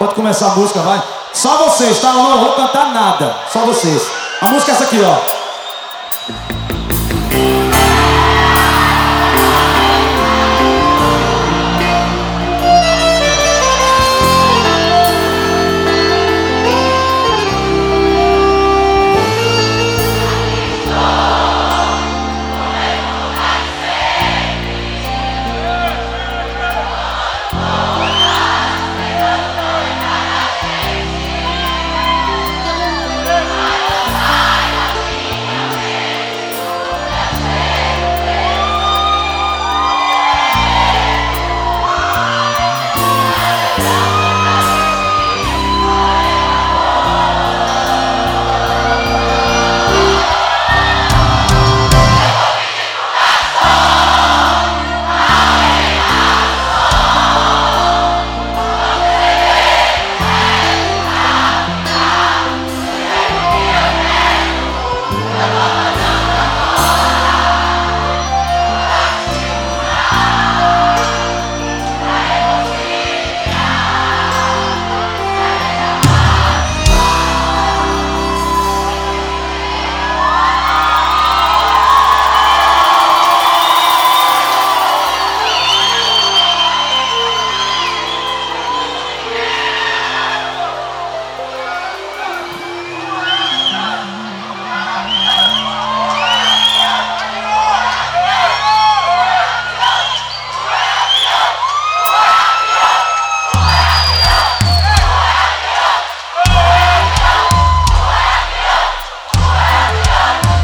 Pode começar a música, vai. Só vocês, tá? Eu não vou cantar nada. Só vocês. A música é essa aqui, ó.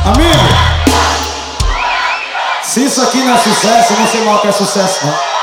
Amigo, se isso aqui não é sucesso, eu não sei mal o que é sucesso, não.